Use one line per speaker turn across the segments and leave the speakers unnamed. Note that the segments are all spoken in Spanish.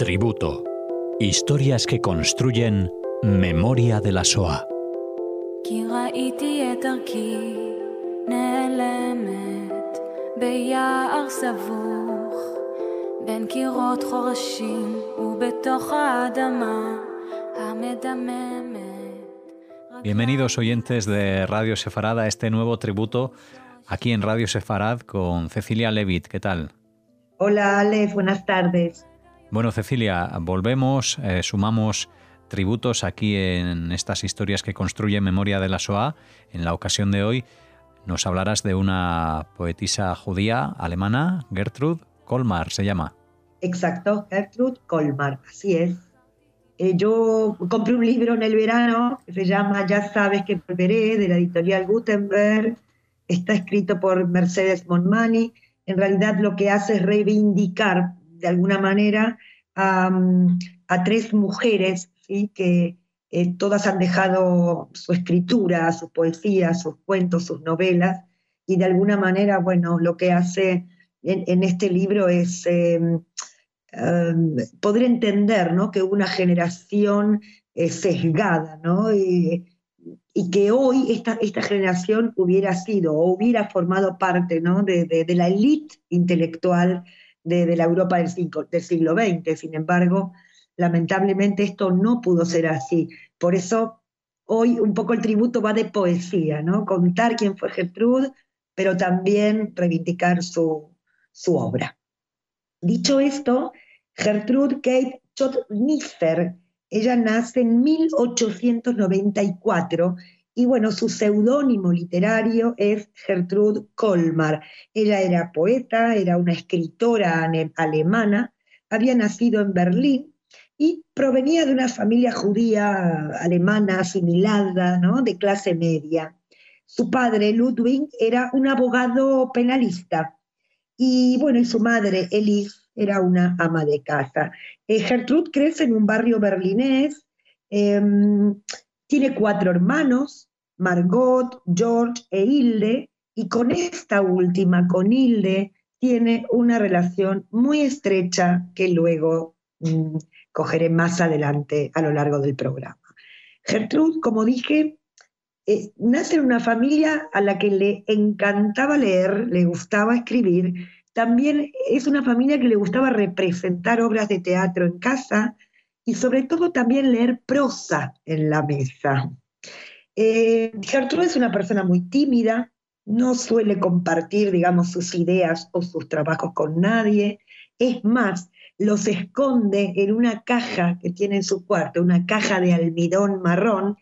Tributo. Historias que construyen memoria de la SOA. Bienvenidos oyentes de Radio Sefarad a este nuevo tributo aquí en Radio Sefarad con Cecilia Levitt. ¿Qué tal?
Hola Alex, buenas tardes.
Bueno, Cecilia, volvemos, eh, sumamos tributos aquí en estas historias que construye Memoria de la SOA. En la ocasión de hoy nos hablarás de una poetisa judía alemana, Gertrud Kolmar, se llama.
Exacto, Gertrud Kolmar, así es. Eh, yo compré un libro en el verano que se llama Ya sabes que volveré, de la editorial Gutenberg. Está escrito por Mercedes Monmani. En realidad lo que hace es reivindicar de alguna manera a, tres mujeres ¿sí? que eh, todas han dejado su escritura, sus poesías, sus cuentos, sus novelas, y de alguna manera, bueno, lo que hace en, este libro es em, em, poder entender ¿no? que una generación eh, sesgada, ¿no? Que hoy esta, esta generación hubiera sido o hubiera formado parte ¿no? de, de la élite intelectual de, la Europa del, del siglo XX. Sin embargo, lamentablemente esto no pudo ser así. Por eso hoy un poco el tributo va de poesía, ¿no? Contar quién fue Gertrude, pero también reivindicar su, su obra. Dicho esto, Gertrude Kate Schott-Nisser, ella nace en 1894 y bueno, su seudónimo literario es Gertrude Kolmar. Ella era poeta, era una escritora alemana, había nacido en Berlín y provenía de una familia judía alemana asimilada, ¿no? de clase media. Su padre, Ludwig, era un abogado penalista y bueno, y su madre, Elise, era una ama de casa. Eh, Gertrude crece en un barrio berlinés, em, tiene cuatro hermanos, Margot, George e Hilde, y con esta última, con Hilde, tiene una relación muy estrecha que luego mm, cogeré más adelante a lo largo del programa. Gertrude, como dije, eh, nace en una familia a la que le encantaba leer, le gustaba escribir, también es una familia que le gustaba representar obras de teatro en casa, y sobre todo también leer prosa en la mesa. Eh, Gertrude es una persona muy tímida, no suele compartir, digamos, sus ideas o sus trabajos con nadie. Es más, los esconde en una caja que tiene en su cuarto, una caja de almidón marrón,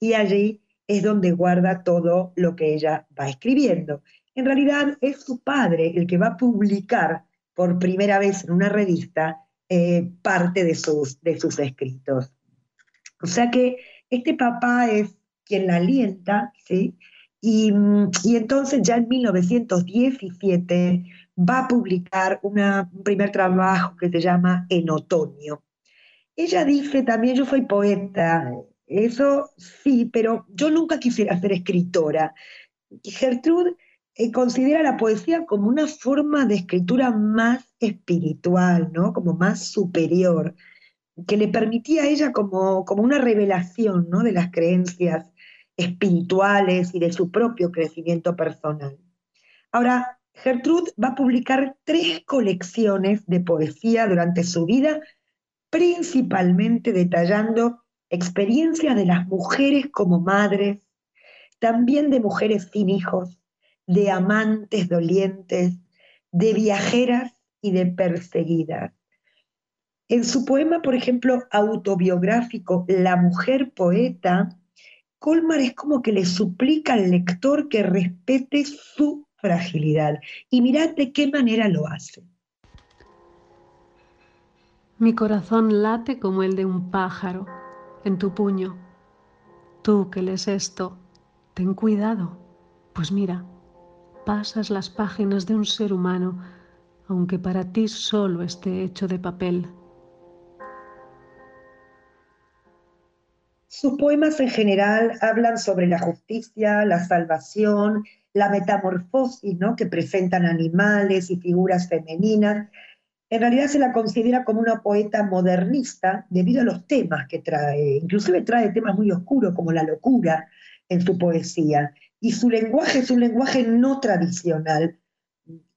y allí es donde guarda todo lo que ella va escribiendo. En realidad es su padre el que va a publicar por primera vez en una revista eh, parte de sus, de sus escritos. O sea que este papá es quien la alienta, ¿sí? Y, entonces ya en 1917 va a publicar un primer trabajo que se llama En otoño. Ella dice también, yo soy poeta, eso sí, pero yo nunca quisiera ser escritora. Gertrude considera la poesía como una forma de escritura más espiritual, ¿no? Como más superior, que le permitía a ella como, como una revelación, ¿no? De las creencias espirituales y de su propio crecimiento personal. Ahora, Gertrude va a publicar tres colecciones de poesía durante su vida, principalmente detallando experiencias de las mujeres como madres, también de mujeres sin hijos, de amantes dolientes, de viajeras y de perseguidas. En su poema, por ejemplo, autobiográfico La mujer poeta, Colmar es como que le suplica al lector que respete su fragilidad. Y mirad de qué manera lo hace.
Mi corazón late como el de un pájaro en tu puño. Tú que lees esto, ten cuidado, pues mira, pasas las páginas de un ser humano, aunque para ti solo esté hecho de papel.
Sus poemas en general hablan sobre la justicia, la salvación, la metamorfosis ¿no? que presentan animales y figuras femeninas. en realidad se la considera como una poeta modernista debido a los temas que trae. Inclusive trae temas muy oscuros como la locura en su poesía. Y su lenguaje es un lenguaje no tradicional.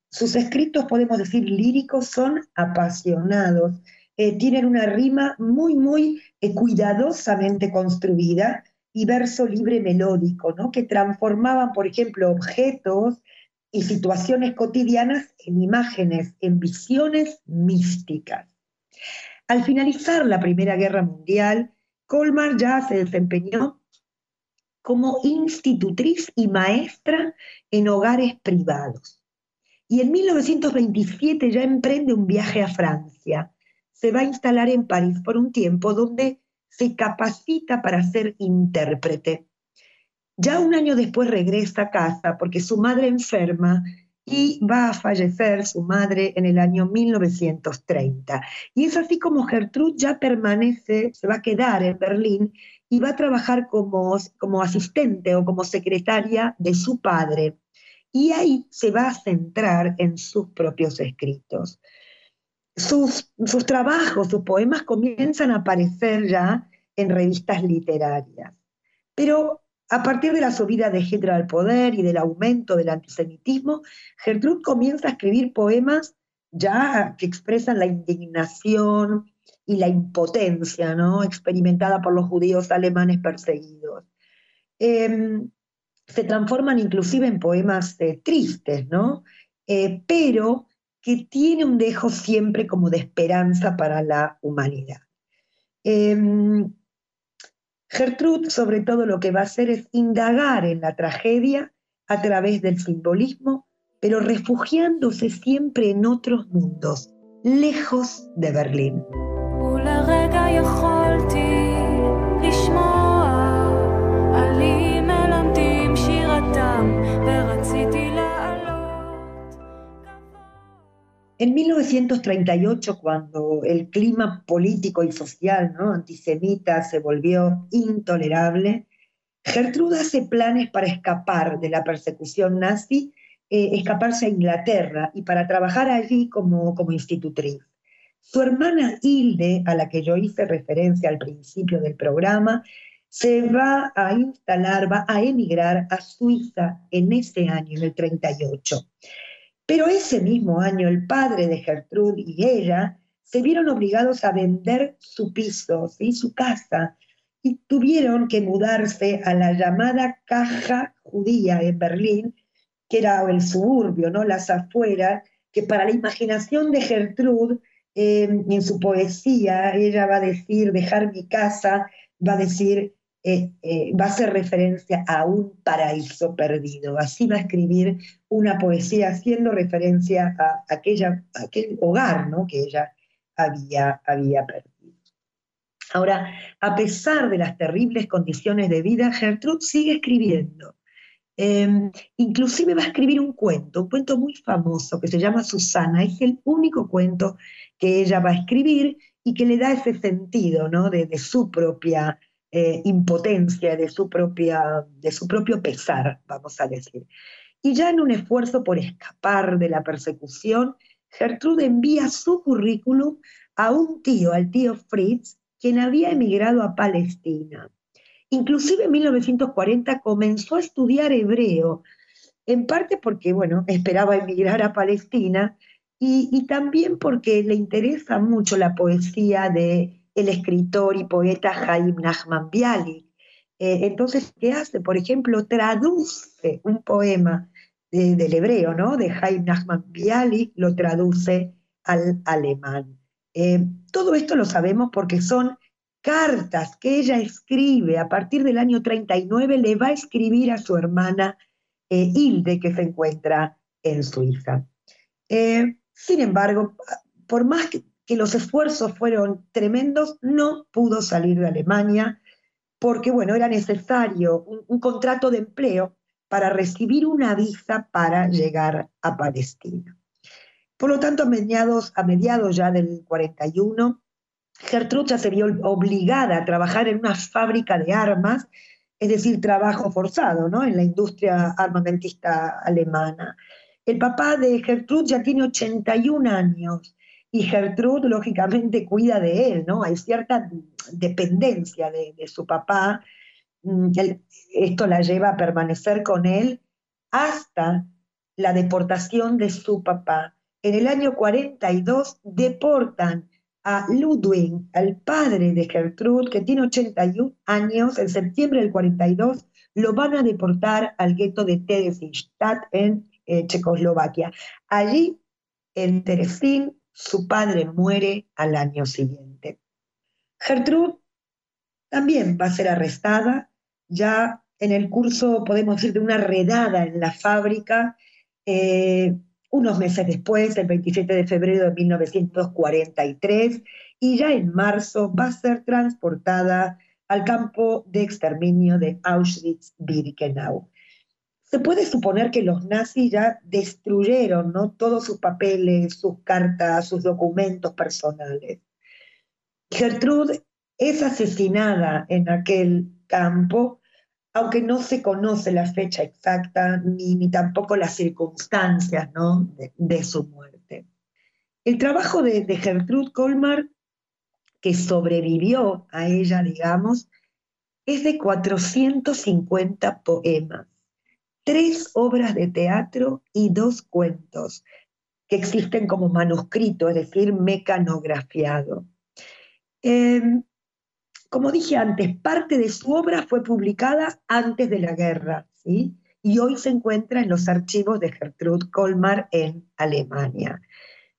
Sus escritos, podemos decir, líricos son apasionados. Eh, tienen una rima muy, muy eh, cuidadosamente construida y verso libre melódico, ¿no? que transformaban, por ejemplo, objetos y situaciones cotidianas en imágenes, en visiones místicas. Al finalizar la Primera Guerra Mundial, Colmar ya se desempeñó como institutriz y maestra en hogares privados. Y en 1927 ya emprende un viaje a Francia. Se va a instalar en París por un tiempo donde se capacita para ser intérprete. Ya un año después regresa a casa porque su madre enferma y va a fallecer su madre en el año 1930. Y es así como Gertrude ya permanece, se va a quedar en Berlín y va a trabajar como, como asistente o como secretaria de su padre. Y ahí se va a centrar en sus propios escritos. Sus, sus trabajos, sus poemas comienzan a aparecer ya en revistas literarias. Pero a partir de la subida de Hitler al poder y del aumento del antisemitismo, Gertrude comienza a escribir poemas ya que expresan la indignación y la impotencia ¿no? experimentada por los judíos alemanes perseguidos. Em, se transforman inclusive en poemas eh, tristes, ¿no? Eh, pero que tiene un dejo siempre como de esperanza para la humanidad. Em, Gertrude, sobre todo, lo que va a hacer es indagar en la tragedia a través del simbolismo, pero refugiándose siempre en otros mundos, lejos de Berlín. En 1938, cuando el clima político y social ¿no? antisemita se volvió intolerable, Gertrude hace planes para escapar de la persecución nazi, eh, escaparse a Inglaterra y para trabajar allí como, como institutriz. Su hermana Hilde, a la que yo hice referencia al principio del programa, se va a instalar, va a emigrar a Suiza en ese año, en el 38. Pero ese mismo año el padre de Gertrude y ella se vieron obligados a vender su piso, y su casa, y tuvieron que mudarse a la llamada caja judía en Berlín, que era el suburbio, ¿no? las afueras, que para la imaginación de Gertrude, en su poesía, ella va a decir, dejar mi casa, va a decir, eh, eh, va a hacer referencia a un paraíso perdido. Así va a escribir una poesía haciendo referencia a, aquella, aquel hogar ¿no? que ella había, había perdido. Ahora, a pesar de las terribles condiciones de vida, Gertrude sigue escribiendo. Em, inclusive va a escribir un cuento, un cuento muy famoso que se llama Susana. Es el único cuento que ella va a escribir y que le da ese sentido ¿no? de, de su propia eh, impotencia, de su, propia, de su propio pesar, vamos a decir. Y ya en un esfuerzo por escapar de la persecución, Gertrude envía su currículum a un tío, al tío Fritz, quien había emigrado a Palestina. Inclusive en 1940 comenzó a estudiar hebreo, en parte porque, bueno, esperaba emigrar a Palestina y, y también porque le interesa mucho la poesía de el escritor y poeta Jaime Nachman Bialik. Eh, entonces, ¿qué hace? Por ejemplo, traduce un poema del hebreo, ¿no? De Jaime Nachman Bialik, lo traduce al alemán. Eh, todo esto lo sabemos porque son cartas que ella escribe a partir del año 39, le va a escribir a su hermana eh, Hilde, que se encuentra en Suiza. sin embargo, por más que que los esfuerzos fueron tremendos, no pudo salir de Alemania porque, bueno, era necesario un, contrato de empleo para recibir una visa para llegar a Palestina. Por lo tanto, a mediados, a mediados ya del 41, Gertrude se vio obligada a trabajar en una fábrica de armas, es decir, trabajo forzado ¿no? en la industria armamentista alemana. El papá de Gertrude ya tiene 81 años y Gertrude lógicamente cuida de él, ¿no? Hay cierta dependencia de, su papá. Mm, esto la lleva a permanecer con él hasta la deportación de su papá. En el año 42 deportan a Ludwig, al padre de Gertrude, que tiene 81 años, en septiembre del 42 lo van a deportar al gueto de Theresienstadt en eh, Checoslovaquia. Allí, en Teresín, su padre muere al año siguiente. Gertrude también va a ser arrestada, ya en el curso, podemos decir, de una redada en la fábrica, eh, unos meses después, el 27 de febrero de 1943, y ya en marzo va a ser transportada al campo de exterminio de Auschwitz-Birkenau. Se puede suponer que los nazis ya destruyeron ¿no? todos sus papeles, sus cartas, sus documentos personales. Gertrude es asesinada en aquel campo, aunque no se conoce la fecha exacta ni, tampoco las circunstancias de, su muerte. El trabajo de, de Gertrude Colmar que sobrevivió a ella, digamos, es de 450 poemas, tres obras de teatro y dos cuentos que existen como manuscrito, es decir, mecanografiado. Em, como dije antes, parte de su obra fue publicada antes de la guerra, ¿sí? y hoy se encuentra en los archivos de Gertrude Colmar en Alemania.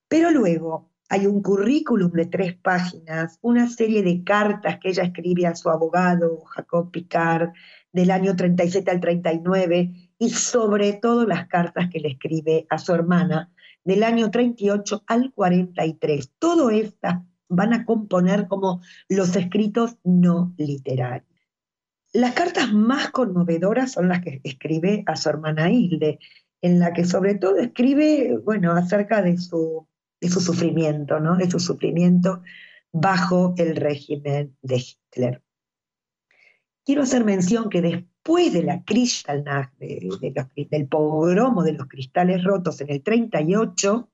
Pero luego, hay un currículum de tres páginas, una serie de cartas que ella escribe a su abogado, Jacob Picard, del año 37 al 39, y sobre todo las cartas que le escribe a su hermana, del año 38 al 43. Todo estas van a componer como los escritos no literarios. Las cartas más conmovedoras son las que escribe a su hermana Hilde, en la que sobre todo escribe, bueno, acerca de su de su sufrimiento, ¿no? de su sufrimiento bajo el régimen de Hitler. Quiero hacer mención que después de la Kristallnacht, del pogromo de los cristales rotos en el 38,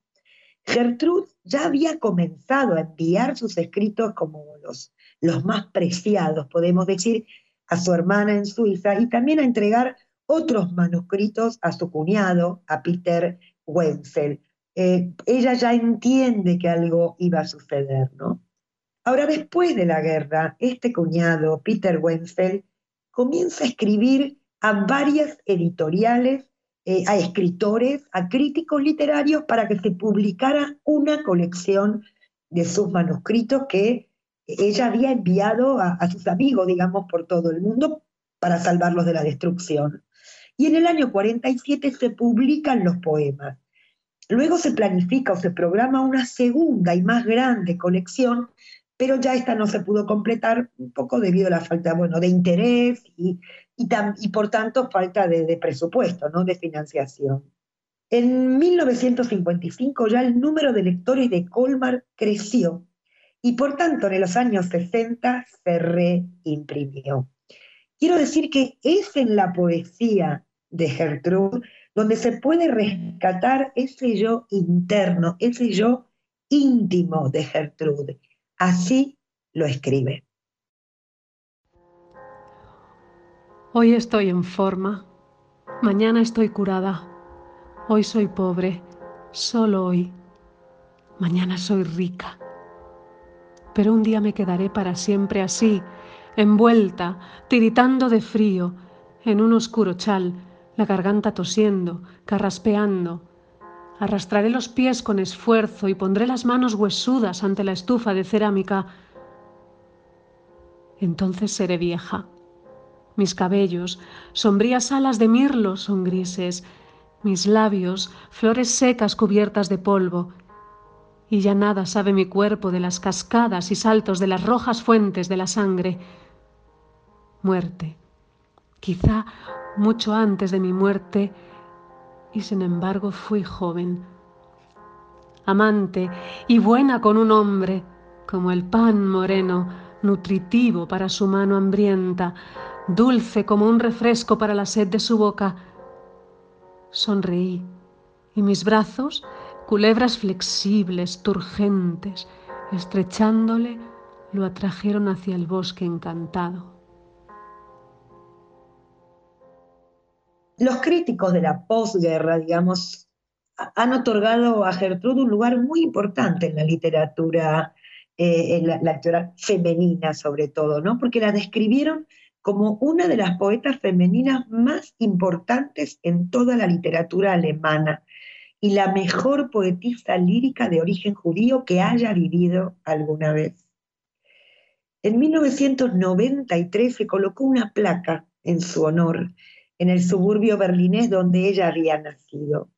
Gertrude ya había comenzado a enviar sus escritos como los, los más preciados, podemos decir, a su hermana en Suiza y también a entregar otros manuscritos a su cuñado, a Peter Wenzel, eh, ella ya entiende que algo iba a suceder, ¿no? Ahora, después de la guerra, este cuñado, Peter Wenzel, comienza a escribir a varias editoriales, eh, a escritores, a críticos literarios para que se publicara una colección de sus manuscritos que ella había enviado a, a sus amigos, digamos, por todo el mundo para salvarlos de la destrucción. Y en el año 47 se publican los poemas. Luego se planifica o se programa una segunda y más grande colección, pero ya esta no se pudo completar un poco debido a la falta bueno, de interés y, y, por tanto falta de, presupuesto, ¿no? de financiación. En 1955 ya el número de lectores de Colmar creció y por tanto en los años 60 se reimprimió. Quiero decir que es en la poesía de Gertrude donde se puede rescatar ese yo interno, ese yo íntimo de Gertrude. Así lo escribe.
Hoy estoy en forma, mañana estoy curada, hoy soy pobre, solo hoy, mañana soy rica. Pero un día me quedaré para siempre así, envuelta, tiritando de frío, en un oscuro chal, la garganta tosiendo, carraspeando. Arrastraré los pies con esfuerzo y pondré las manos huesudas ante la estufa de cerámica. Entonces seré vieja. Mis cabellos, sombrías alas de mirlo, son grises, mis labios, flores secas cubiertas de polvo, y ya nada sabe mi cuerpo de las cascadas y saltos de las rojas fuentes de la sangre. Muerte. Quizá mucho antes de mi muerte y sin embargo fui joven, amante y buena con un hombre, como el pan moreno, nutritivo para su mano hambrienta, dulce como un refresco para la sed de su boca. Sonreí y mis brazos, culebras flexibles, turgentes, estrechándole, lo atrajeron hacia el bosque encantado.
Los críticos de la posguerra, digamos, han otorgado a Gertrude un lugar muy importante en la literatura, eh, en la, literatura femenina sobre todo, ¿no? Porque la describieron como una de las poetas femeninas más importantes en toda la literatura alemana y la mejor poetisa lírica de origen judío que haya vivido alguna vez. En 1993 se colocó una placa en su honor en el suburbio berlinés donde ella había nacido.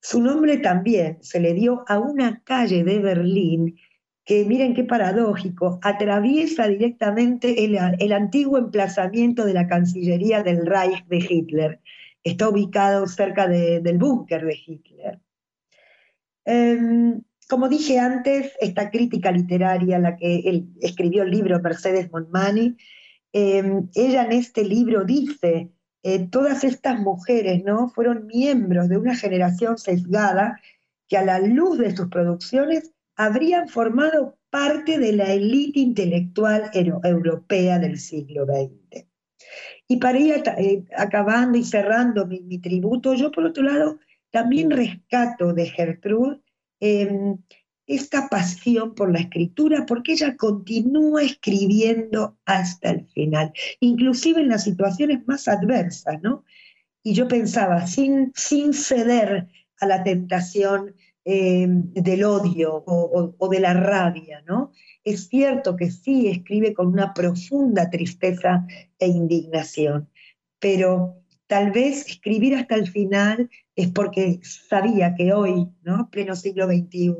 Su nombre también se le dio a una calle de Berlín que, miren qué paradójico, atraviesa directamente el, antiguo emplazamiento de la Cancillería del Reich de Hitler. Está ubicado cerca del búnker de Hitler. Em, como dije antes, esta crítica literaria, la que escribió el libro Mercedes Monmani, em, ella en este libro dice eh, todas estas mujeres ¿no? fueron miembros de una generación sesgada que a la luz de sus producciones habrían formado parte de la élite intelectual europea del siglo XX. Y para ir eh, acabando y cerrando mi, tributo, yo por otro lado también rescato de Gertrude em, esta pasión por la escritura, porque ella continúa escribiendo hasta el final, inclusive en las situaciones más adversas, ¿no? Y yo pensaba, sin, sin ceder a la tentación eh, del odio o, de la rabia, ¿no? Es cierto que sí escribe con una profunda tristeza e indignación, pero tal vez escribir hasta el final es porque sabía que hoy, ¿no? Pleno siglo XXI,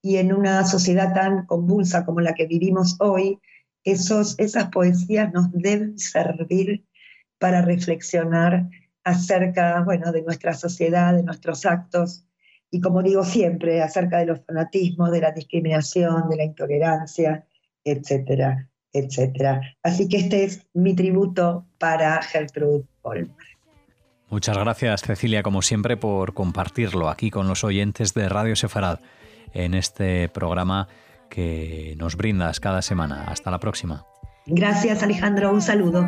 y en una sociedad tan convulsa como la que vivimos hoy, esos, esas poesías nos deben servir para reflexionar acerca bueno, de nuestra sociedad, de nuestros actos, y como digo siempre, acerca de los fanatismos, de la discriminación, de la intolerancia, etcétera, etcétera. Así que este es mi tributo para Gertrude Holm.
Muchas gracias, Cecilia, como siempre, por compartirlo aquí con los oyentes de Radio Sefarad en este programa que nos brindas cada semana. Hasta la próxima.
Gracias Alejandro, un saludo.